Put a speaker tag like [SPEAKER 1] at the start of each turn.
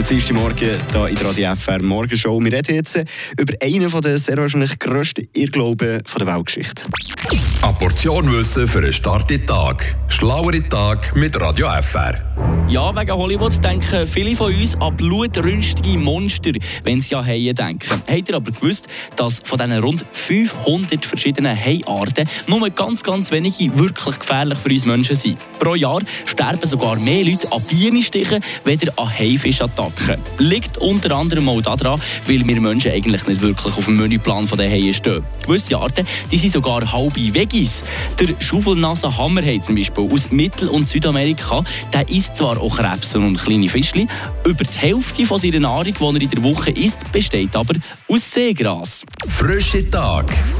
[SPEAKER 1] Der zweite Morgen hier in der Radio FR Morgenshow. Wir reden jetzt über einen der sehr wahrscheinlich grössten Irrglauben der Weltgeschichte.
[SPEAKER 2] Eine Portion Wissen für einen starken Tag. Schlauere Tag mit Radio FR.
[SPEAKER 3] Ja, wegen Hollywood denken viele von uns an blutrünstige Monster, wenn sie an Haie denken. Habt ihr aber gewusst, dass von diesen rund 500 verschiedenen Haiarten nur ganz, ganz wenige wirklich gefährlich für uns Menschen sind? Pro Jahr sterben sogar mehr Leute an Bienenstichen, weder an Haifischattacken. Liegt unter anderem auch daran, weil wir Menschen eigentlich nicht wirklich auf dem Menüplan der Haie stehen. Gewisse Arten die sind sogar halbe Veggies. Der Schaufelnasen-Hammerhai zum Beispiel aus Mittel- und Südamerika, der isst zwar auch Krebsen und kleine Fischchen, über die Hälfte von seiner Nahrung, die er in der Woche isst, besteht aber aus Seegras.
[SPEAKER 2] Frische Tag.